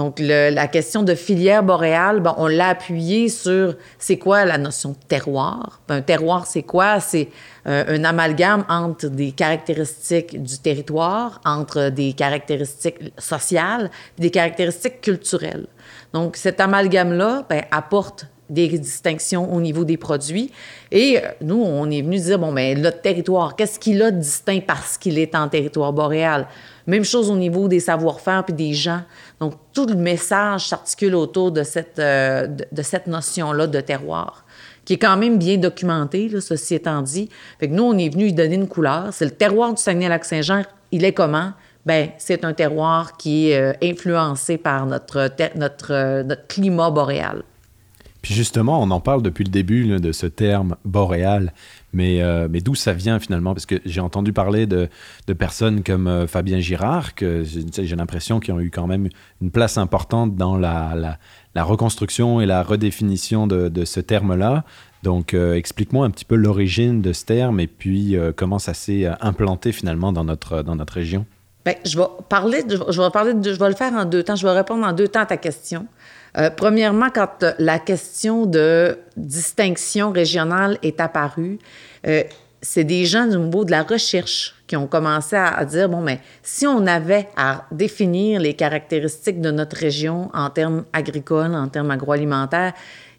Donc, la question de filière boréale, on l'a appuyé sur c'est quoi la notion de terroir? Ben, un terroir, c'est quoi? C'est euh, un amalgame entre des caractéristiques du territoire, entre des caractéristiques sociales, des caractéristiques culturelles. Donc, cet amalgame-là ben, apporte des distinctions au niveau des produits. Et euh, nous, on est venu dire, bon, mais notre territoire, qu'est-ce qu'il a de distinct parce qu'il est en territoire boréal? Même chose au niveau des savoir-faire puis des gens. Donc, tout le message s'articule autour de cette, euh, de, cette notion-là de terroir, qui est quand même bien documentée, ceci étant dit. Fait que nous, on est venu y donner une couleur. C'est le terroir du Saguenay-Lac-Saint-Jean. Il est comment? Ben, c'est un terroir qui est euh, influencé par notre, notre, notre climat boréal. Puis justement, on en parle depuis le début de ce terme boréal, mais, euh, mais d'où ça vient finalement? Parce que j'ai entendu parler de, de personnes comme euh, Fabien Girard, que j'ai l'impression qu'ils ont eu quand même une place importante dans la, la, reconstruction et la redéfinition de, de ce terme-là. Donc, euh, explique-moi un petit peu l'origine de ce terme et puis comment ça s'est implanté finalement dans notre, dans notre région. Bien, je vais parler, de- je vais parler, je vais le faire en deux temps. Je vais répondre en deux temps à ta question. Euh, premièrement, quand euh, la question de distinction régionale est apparue, euh, c'est des gens du niveau de la recherche qui ont commencé à, à dire bon, mais si on avait à définir les caractéristiques de notre région en termes agricoles, en termes agroalimentaires,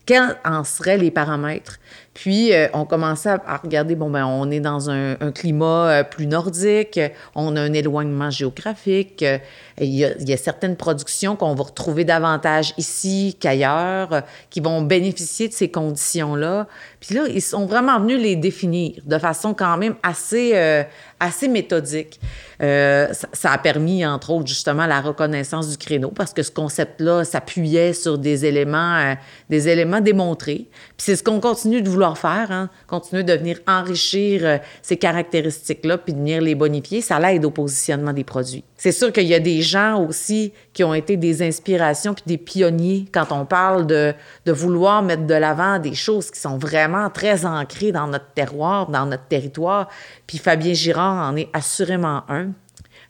quels en seraient les paramètres? Puis, euh, on commençait à, regarder, bon, ben, on est dans un, climat euh, plus nordique, on a un éloignement géographique, euh, il y, a, il y a certaines productions qu'on va retrouver davantage ici qu'ailleurs, qui vont bénéficier de ces conditions-là. Puis là, ils sont vraiment venus les définir de façon quand même assez, euh, assez méthodique. Euh, ça, a permis, entre autres, justement, la reconnaissance du créneau parce que ce concept-là s'appuyait sur des éléments, euh, des éléments démontrés. Puis c'est ce qu'on continue de vouloir faire, hein, continuer de venir enrichir ces caractéristiques-là puis de venir les bonifier. Ça l'aide au positionnement des produits. C'est sûr qu'il y a des gens aussi qui ont été des inspirations puis des pionniers quand on parle de, de vouloir mettre de l'avant des choses qui sont vraiment très ancrées dans notre terroir, dans notre territoire. Puis Fabien Girard en est assurément un.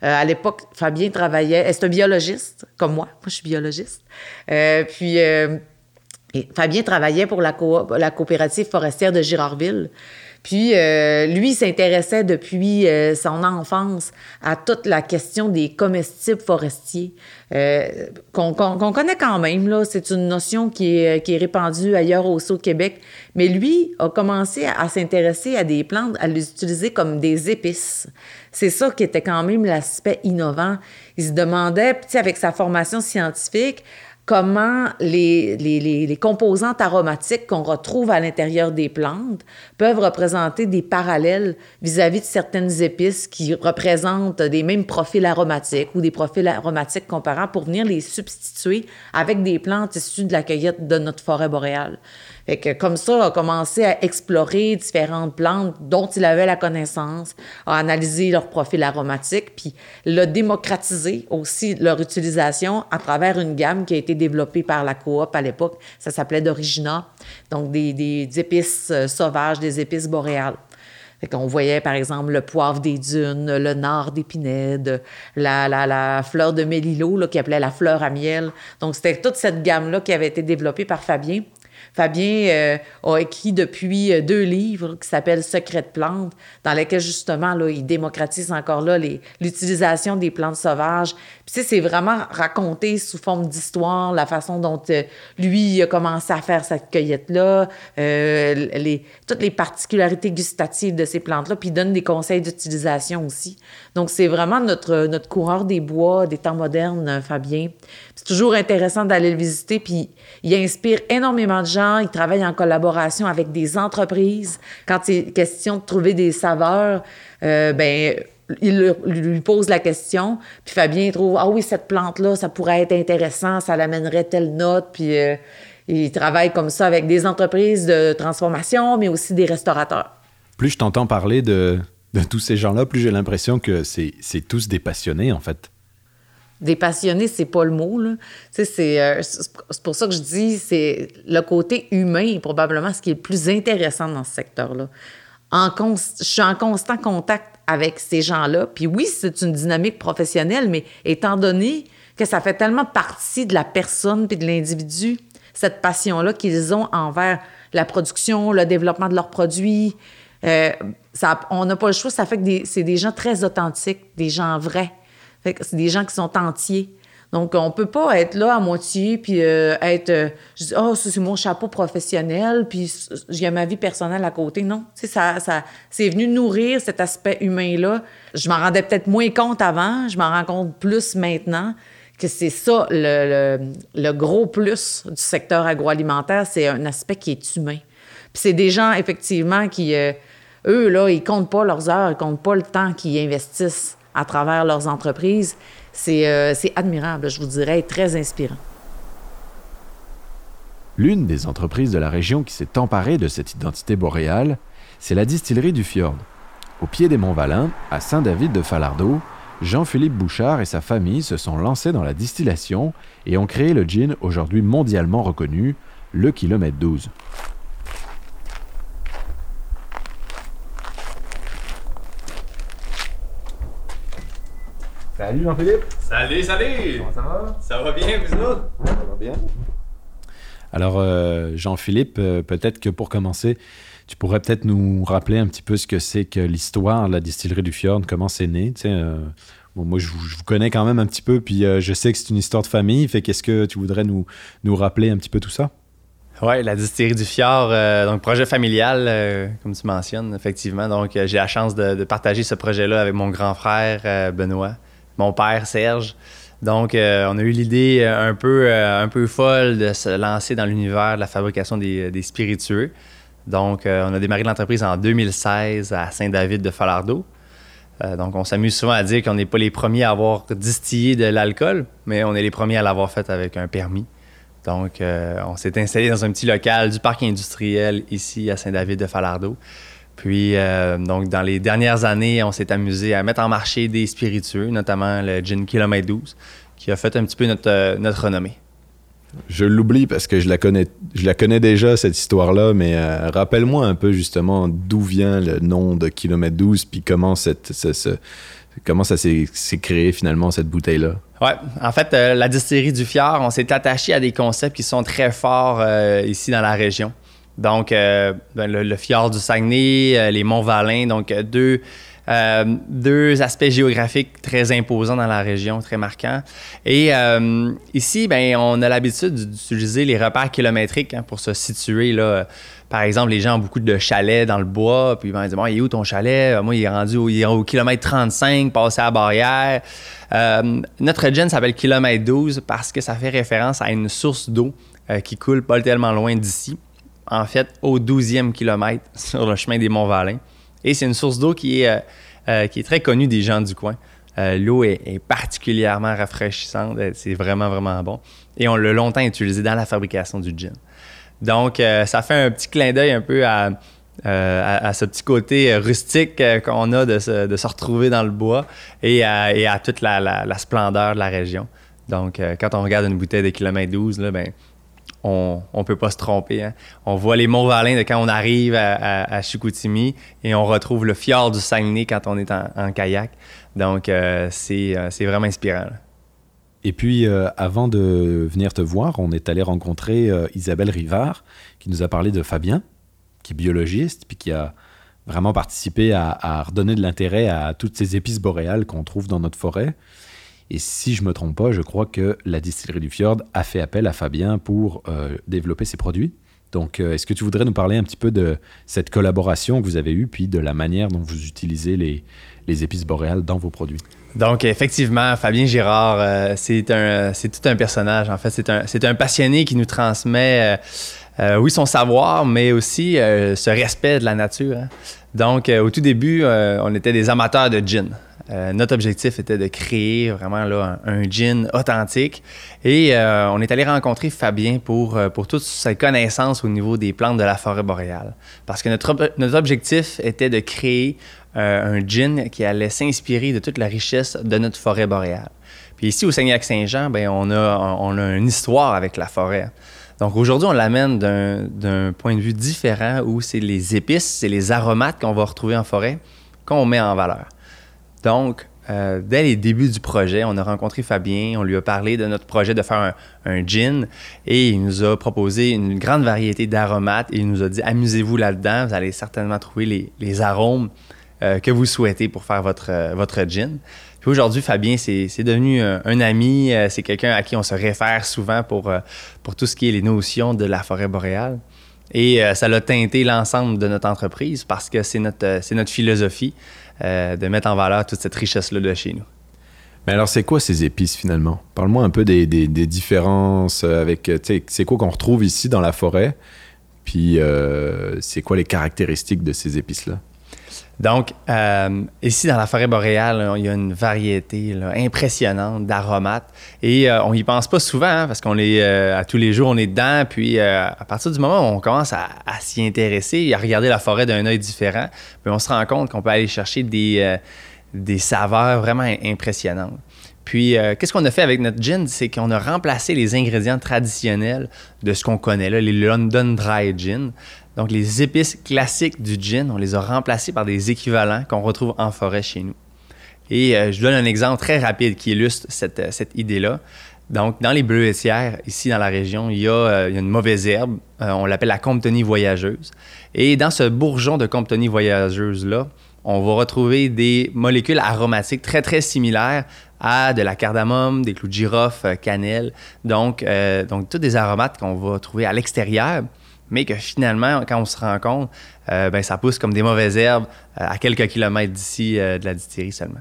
Euh, à l'époque, Fabien travaillait, c'est un biologiste, comme moi? Moi, je suis biologiste. Euh, puis, euh, et Fabien travaillait pour la coopérative forestière de Girardville. Puis, euh, lui s'intéressait depuis euh, son enfance à toute la question des comestibles forestiers, euh, qu'on qu'on- qu'on connaît quand même. là. C'est une notion qui est, qui est répandue ailleurs aussi au Québec. Mais lui a commencé à, s'intéresser à des plantes, à les utiliser comme des épices. C'est ça qui était quand même l'aspect innovant. Il se demandait, avec sa formation scientifique, comment les, les, les, composantes aromatiques qu'on retrouve à l'intérieur des plantes peuvent représenter des parallèles vis-à-vis de certaines épices qui représentent des mêmes profils aromatiques ou des profils aromatiques comparants pour venir les substituer avec des plantes issues de la cueillette de notre forêt boréale. Fait que comme ça, a commencé à explorer différentes plantes dont il avait la connaissance, à analyser leur profil aromatique, puis l'a démocratisé aussi leur utilisation à travers une gamme qui a été développée par la coop à l'époque. Ça s'appelait d'Origina, donc des, épices euh, sauvages, des épices boréales. Qu'on voyait, par exemple, le poivre des dunes, le nard d'épinède, la, la, la fleur de mélilo, qui appelait la fleur à miel. Donc, c'était toute cette gamme-là qui avait été développée par Fabien. Fabien euh, a écrit depuis euh, deux livres qui s'appellent Secrets de plantes, dans lesquels justement là, il démocratise encore là l'utilisation des plantes sauvages. Puis tu sais, c'est vraiment raconté sous forme d'histoire la façon dont euh, lui a commencé à faire cette cueillette-là, euh, les, toutes les particularités gustatives de ces plantes-là, puis il donne des conseils d'utilisation aussi. Donc c'est vraiment notre, notre coureur des bois des temps modernes, euh, Fabien. C'est toujours intéressant d'aller le visiter, puis il inspire énormément de gens. Il travaille en collaboration avec des entreprises. Quand il est question de trouver des saveurs, euh, ben il lui pose la question, puis Fabien trouve ah oui cette plante là, ça pourrait être intéressant, ça l'amènerait telle note, puis euh, Ils travaillent comme ça avec des entreprises de transformation, mais aussi des restaurateurs. Plus je t'entends parler de, de tous ces gens-là, plus j'ai l'impression que c'est tous des passionnés, en fait. Des passionnés, c'est pas le mot. Là. Euh, c'est pour ça que je dis c'est le côté humain est probablement ce qui est le plus intéressant dans ce secteur-là. Je suis en constant contact avec ces gens-là. Puis oui, c'est une dynamique professionnelle, mais étant donné que ça fait tellement partie de la personne puis de l'individu, cette passion-là qu'ils ont envers la production, le développement de leurs produits, euh, on n'a pas le choix. Ça fait que c'est des gens très authentiques, des gens vrais. C'est des gens qui sont entiers. Donc, on peut pas être là à moitié, puis euh, être... euh, je dis, oh, c'est mon chapeau professionnel, puis j'ai ma vie personnelle à côté. Non, ça, ça, c'est venu nourrir cet aspect humain-là. Je m'en rendais peut-être moins compte avant, je m'en rends compte plus maintenant, que c'est ça, le gros plus du secteur agroalimentaire, c'est un aspect qui est humain. Puis c'est des gens, effectivement, qui, euh, eux, là, ils comptent pas leurs heures, ils comptent pas le temps qu'ils investissent à travers leurs entreprises. C'est euh, admirable, je vous dirais, très inspirant. L'une des entreprises de la région qui s'est emparée de cette identité boréale, c'est la distillerie du Fjord. Au pied des Monts Valin, à Saint-David de Falardeau, Jean-Philippe Bouchard et sa famille se sont lancés dans la distillation et ont créé le gin aujourd'hui mondialement reconnu, le Kilomètre 12. Salut Jean-Philippe. Salut, salut! Comment ça va? Ça va bien, vous autres? Ça va bien. Alors euh, Jean-Philippe, euh, peut-être que pour commencer, tu pourrais peut-être nous rappeler un petit peu ce que c'est que l'histoire de la distillerie du Fjord, comment c'est né. tu sais, euh, bon, moi, je vous, je vous connais quand même un petit peu, puis euh, je sais que c'est une histoire de famille. Fait qu'est-ce que tu voudrais nous, nous rappeler un petit peu tout ça? Oui, la distillerie du Fjord, euh, donc projet familial, euh, comme tu mentionnes, effectivement. Donc, euh, j'ai la chance de, de partager ce projet-là avec mon grand frère euh, Benoît, mon père Serge. Donc, euh, on a eu l'idée euh, un peu, euh, un peu folle de se lancer dans l'univers de la fabrication des, spiritueux. Donc, on a démarré l'entreprise en 2016 à Saint-David de Falardeau. Donc, on s'amuse souvent à dire qu'on n'est pas les premiers à avoir distillé de l'alcool, mais on est les premiers à l'avoir fait avec un permis. Donc, on s'est installé dans un petit local du parc industriel ici à Saint-David de Falardeau. Puis, euh, donc, dans les dernières années, on s'est amusé à mettre en marché des spiritueux, notamment le gin Kilomètre 12, qui a fait un petit peu notre, euh, notre renommée. Je l'oublie parce que je la connais, je la connais déjà, cette histoire-là, mais euh, rappelle-moi un peu justement d'où vient le nom de Kilomètre 12, puis comment, cette, ce- ce- comment ça s'est créé finalement, cette bouteille-là? Ouais, en fait, euh, la distillerie du Fjord, on s'est attaché à des concepts qui sont très forts euh, ici dans la région. Donc, euh, ben, le, fjord du Saguenay, euh, les monts Valin, donc euh, deux, deux aspects géographiques très imposants dans la région, très marquants. Et ici, ben, on a l'habitude d'utiliser les repères kilométriques hein, pour se situer. Là. Par exemple, les gens ont beaucoup de chalets dans le bois, puis ben, ils disent bon, il est où ton chalet? Moi, il est rendu au, kilomètre 35, passé à la barrière. Notre gin s'appelle kilomètre 12 parce que ça fait référence à une source d'eau qui coule pas tellement loin d'ici. En fait, au 12e kilomètre sur le chemin des Monts-Valin. Et c'est une source d'eau qui est, euh, euh, très connue des gens du coin. Euh, L'eau est, particulièrement rafraîchissante. C'est vraiment, vraiment bon. Et on l'a longtemps utilisé dans la fabrication du gin. Donc, ça fait un petit clin d'œil un peu à, ce petit côté rustique qu'on a de se, retrouver dans le bois et à, toute la, splendeur de la région. Donc, quand on regarde une bouteille de kilomètre 12, là, ben, on ne peut pas se tromper. hein. On voit les Monts-Valin de quand on arrive à, à- et on retrouve le fjord du Saguenay quand on est en, kayak. Donc, euh, c'est euh, c'est vraiment inspirant. Et puis, euh, avant de venir te voir, on est allé rencontrer Isabelle Rivard, qui nous a parlé de Fabien, qui est biologiste, puis qui a vraiment participé à, à redonner de l'intérêt à toutes ces épices boréales qu'on trouve dans notre forêt. Et si je me trompe pas, je crois que la distillerie du Fjord a fait appel à Fabien pour euh, développer ses produits. Donc, euh, est-ce que tu voudrais nous parler un petit peu de cette collaboration que vous avez eue, puis de la manière dont vous utilisez les, épices boréales dans vos produits? Donc, effectivement, Fabien Girard, euh, c'est tout un personnage. En fait, c'est un, passionné qui nous transmet, oui, son savoir, mais aussi ce respect de la nature. hein. Donc, au tout début, on était des amateurs de gin. Euh, notre objectif était de créer vraiment là, un, gin authentique. Et euh, on est allé rencontrer Fabien pour, euh, pour toutes ses connaissances au niveau des plantes de la forêt boréale. Parce que notre, notre objectif était de créer euh, un gin qui allait s'inspirer de toute la richesse de notre forêt boréale. Puis ici, au Saguenay-Lac-Saint-Jean, ben, on, a, on a une histoire avec la forêt. Donc aujourd'hui, on l'amène d'un point de vue différent où c'est les épices, c'est les aromates qu'on va retrouver en forêt qu'on met en valeur. Donc, euh, dès les débuts du projet, on a rencontré Fabien, on lui a parlé de notre projet de faire un, gin et il nous a proposé une grande variété d'aromates et il nous a dit amusez-vous là-dedans, vous allez certainement trouver les, arômes euh, que vous souhaitez pour faire votre, euh, gin. Aujourd'hui, Fabien, c'est devenu un, ami, c'est quelqu'un à qui on se réfère souvent pour, tout ce qui est les notions de la forêt boréale. Et ça l'a teinté l'ensemble de notre entreprise parce que c'est notre philosophie euh, de mettre en valeur toute cette richesse-là de chez nous. Mais alors, c'est quoi ces épices finalement? Parle-moi un peu des, différences avec. euh, tu sais, C'est quoi qu'on retrouve ici dans la forêt? Puis, euh, c'est quoi les caractéristiques de ces épices-là? Donc, euh, ici, dans la forêt boréale, il y a une variété impressionnante d'aromates. Et euh, on y pense pas souvent, hein, parce qu'on est euh, à tous les jours, on est dedans. Puis, à partir du moment où on commence à, s'y intéresser et à regarder la forêt d'un œil différent, ben, on se rend compte qu'on peut aller chercher des, saveurs vraiment impressionnantes. Puis, qu'est-ce qu'on a fait avec notre gin? C'est qu'on a remplacé les ingrédients traditionnels de ce qu'on connaît, les London Dry Gin. Donc, les épices classiques du gin, on les a remplacées par des équivalents qu'on retrouve en forêt chez nous. Et euh, je donne un exemple très rapide qui illustre cette, euh, idée-là. Donc, dans les bleuetières, ici dans la région, il y a, euh, une mauvaise herbe, on l'appelle la Comptonie voyageuse. Et dans ce bourgeon de Comptonie voyageuse-là, on va retrouver des molécules aromatiques très, très similaires à de la cardamome, des clous de girofle, cannelle. Donc, donc, tous des aromates qu'on va trouver à l'extérieur, mais que finalement, quand on se rend compte, euh, ben, ça pousse comme des mauvaises herbes euh, à quelques kilomètres d'ici euh, de la distillerie seulement.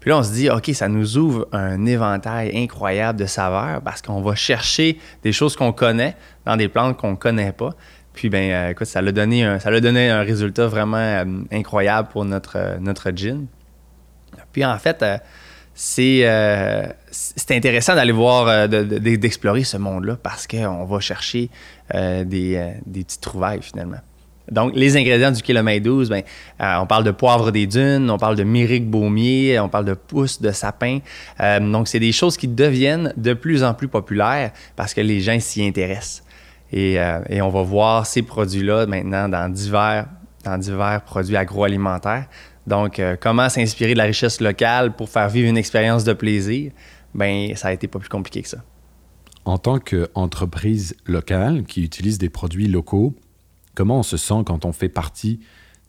Puis là, on se dit, OK, ça nous ouvre un éventail incroyable de saveurs parce qu'on va chercher des choses qu'on connaît dans des plantes qu'on ne connaît pas. Puis, ben, écoute, ça l'a donné, un- donné un résultat vraiment incroyable pour notre, notre gin. Puis, en fait, c'est, intéressant d'aller voir, de- de- d'explorer ce monde-là parce qu'on va chercher des, euh, des petites trouvailles finalement. Donc, les ingrédients du kilomètre 12, ben, euh, on parle de poivre des dunes, on parle de myrique baumier, on parle de pousses de sapin. Euh, donc, c'est des choses qui deviennent de plus en plus populaires parce que les gens s'y intéressent. Et, euh, et on va voir ces produits-là maintenant dans divers, dans divers produits agroalimentaires. Donc, euh, comment s'inspirer de la richesse locale pour faire vivre une expérience de plaisir? Ben, ça a été pas plus compliqué que ça. En tant qu'entreprise locale qui utilise des produits locaux, comment on se sent quand on fait partie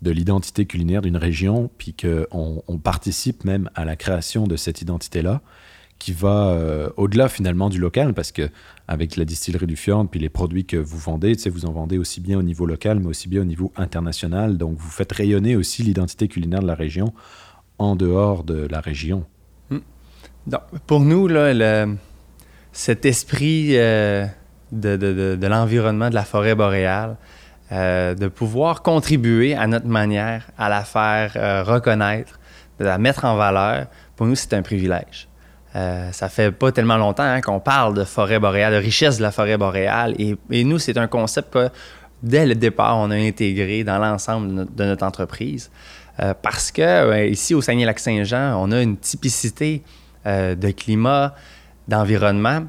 de l'identité culinaire d'une région, puis qu'on on participe même à la création de cette identité-là, qui va euh, au-delà finalement du local, parce que avec la distillerie du Fjord, puis les produits que vous vendez, vous en vendez aussi bien au niveau local, mais aussi bien au niveau international. Donc vous faites rayonner aussi l'identité culinaire de la région en dehors de la région. Donc, pour nous, là, cet esprit euh, de, de- de- l'environnement de la forêt boréale, euh, de pouvoir contribuer à notre manière à la faire euh, reconnaître, de la mettre en valeur, pour nous, c'est un privilège. Ça fait pas tellement longtemps hein, qu'on parle de forêt boréale, de richesse de la forêt boréale. Et, et nous, c'est un concept que, dès le départ, on a intégré dans l'ensemble de notre, entreprise. Parce que euh, ici, au Saguenay-Lac-Saint-Jean, on a une typicité de climat, d'environnement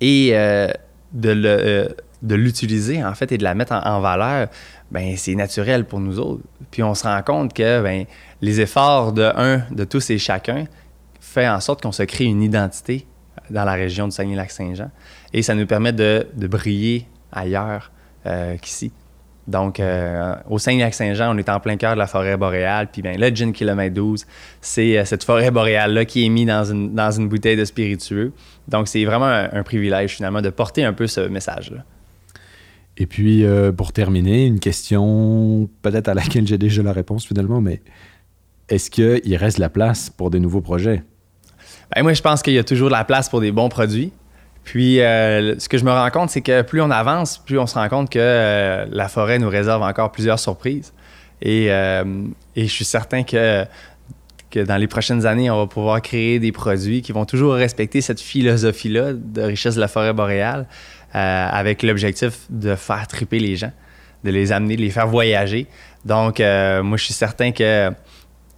et euh, euh, de l'utiliser en fait et de la mettre en, en valeur, ben c'est naturel pour nous autres. Puis on se rend compte que ben, les efforts de un, de tous et chacun, fait en sorte qu'on se crée une identité dans la région du Saguenay-Lac-Saint-Jean et ça nous permet de, de briller ailleurs euh, qu'ici. Donc, euh, au Saguenay-Lac-Saint-Jean, on est en plein cœur de la forêt boréale. Puis, ben, le Gin Kilomètre 12, c'est euh, cette forêt boréale-là qui est mise dans une, dans une bouteille de spiritueux. Donc, c'est vraiment un, un privilège, finalement, de porter un peu ce message-là. Et puis, euh, pour terminer, une question peut-être à laquelle j'ai déjà la réponse finalement, mais est-ce qu'il reste de la place pour des nouveaux projets? Ben, moi, je pense qu'il y a toujours de la place pour des bons produits. Puis, euh, ce que je me rends compte, c'est que plus on avance, plus on se rend compte que euh, la forêt nous réserve encore plusieurs surprises. Et, euh, et je suis certain que que dans les prochaines années, on va pouvoir créer des produits qui vont toujours respecter cette philosophie-là de richesse de la forêt boréale, avec l'objectif de faire triper les gens, de les amener, de les faire voyager. Donc, moi, je suis certain que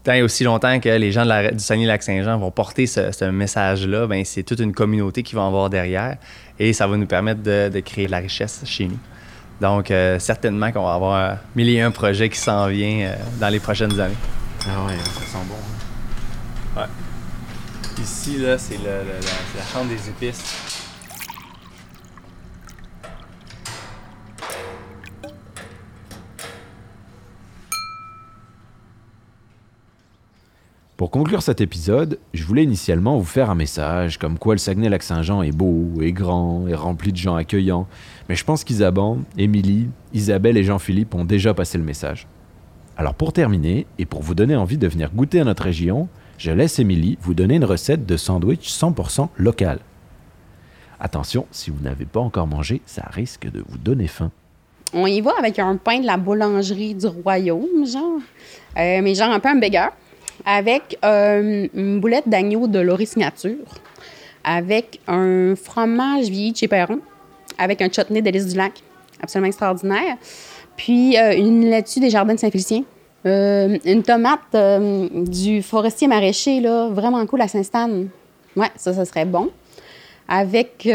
tant et aussi longtemps que les gens de la, du Saguenay-Lac-Saint-Jean vont porter ce, ce message-là, ben, c'est toute une communauté qui va en voir derrière et ça va nous permettre de, de créer de la richesse chez nous. Donc, euh, certainement qu'on va avoir un mille et un projets qui s'en vient euh, dans les prochaines années. Ah ouais, ça sent bon. Ouais. Ici, là, c'est la, c'est la chambre des épices. Pour conclure cet épisode, je voulais initialement vous faire un message comme quoi le Saguenay-Lac-Saint-Jean est beau, est grand, est rempli de gens accueillants. Mais je pense qu'Isaban, Émilie, Isabelle et Jean-Philippe ont déjà passé le message. Alors pour terminer, et pour vous donner envie de venir goûter à notre région, je laisse Émilie vous donner une recette de sandwich 100% local. Attention, si vous n'avez pas encore mangé, ça risque de vous donner faim. On y va avec un pain de la boulangerie du royaume, genre. Euh, mais genre un peu un bégeur. Avec euh, une boulette d'agneau de Laurie Signature. Avec un fromage vieilli de chez Perron. Avec un chutney d'Hélice du Lac. Absolument extraordinaire. Puis euh, une laitue des Jardins de Saint-Félicien. Euh, une tomate du forestier maraîcher, là, vraiment cool à Saint-Stan. Ouais, ça, ça serait bon. Avec.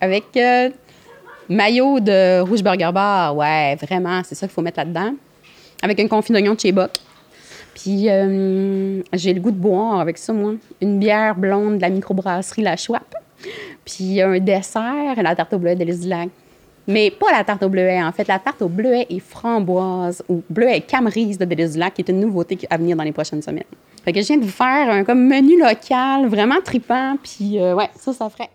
avec. Maillot de Rouge Burger Bar, ouais, vraiment, c'est ça qu'il faut mettre là-dedans. Avec un confit d'oignon de chez Bock. Puis euh, j'ai le goût de boire avec ça, moi. Une bière blonde de la microbrasserie La Chouape. Puis un dessert, la tarte au bleuet d'Élise du Lac. Mais pas la tarte au bleuet, en fait. La tarte au bleuet et framboise, ou bleuet et camerise de Délice du Lac, qui est une nouveauté à venir dans les prochaines semaines. Fait que je viens de vous faire un comme menu local, vraiment tripant. Puis euh, ouais, ça, ça ferait.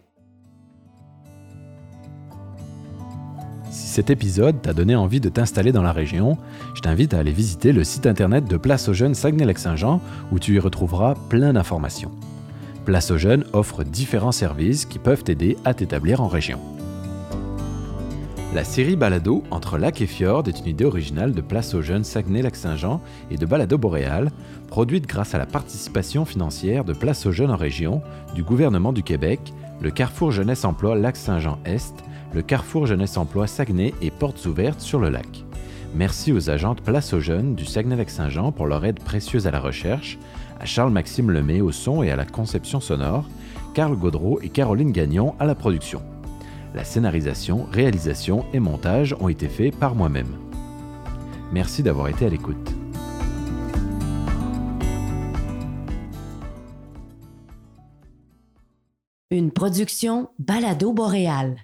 Si cet épisode t'a donné envie de t'installer dans la région, je t'invite à aller visiter le site internet de Place aux Jeunes Saguenay-Lac-Saint-Jean où tu y retrouveras plein d'informations. Place aux Jeunes offre différents services qui peuvent t'aider à t'établir en région. La série Balado entre lac et fjord est une idée originale de Place aux Jeunes Saguenay-Lac-Saint-Jean et de Balado Boréal, produite grâce à la participation financière de Place aux Jeunes en région, du gouvernement du Québec, le Carrefour Jeunesse Emploi Lac-Saint-Jean-Est, le Carrefour Jeunesse Emploi Saguenay et Portes Ouvertes sur le lac. Merci aux agentes Place aux Jeunes du Saguenay-Lac-Saint-Jean pour leur aide précieuse à la recherche, à Charles-Maxime Lemay au son et à la conception sonore, Carl Gaudreau et Caroline Gagnon à la production. La scénarisation, réalisation et montage ont été faits par moi-même. Merci d'avoir été à l'écoute. Une production Balado Boréal.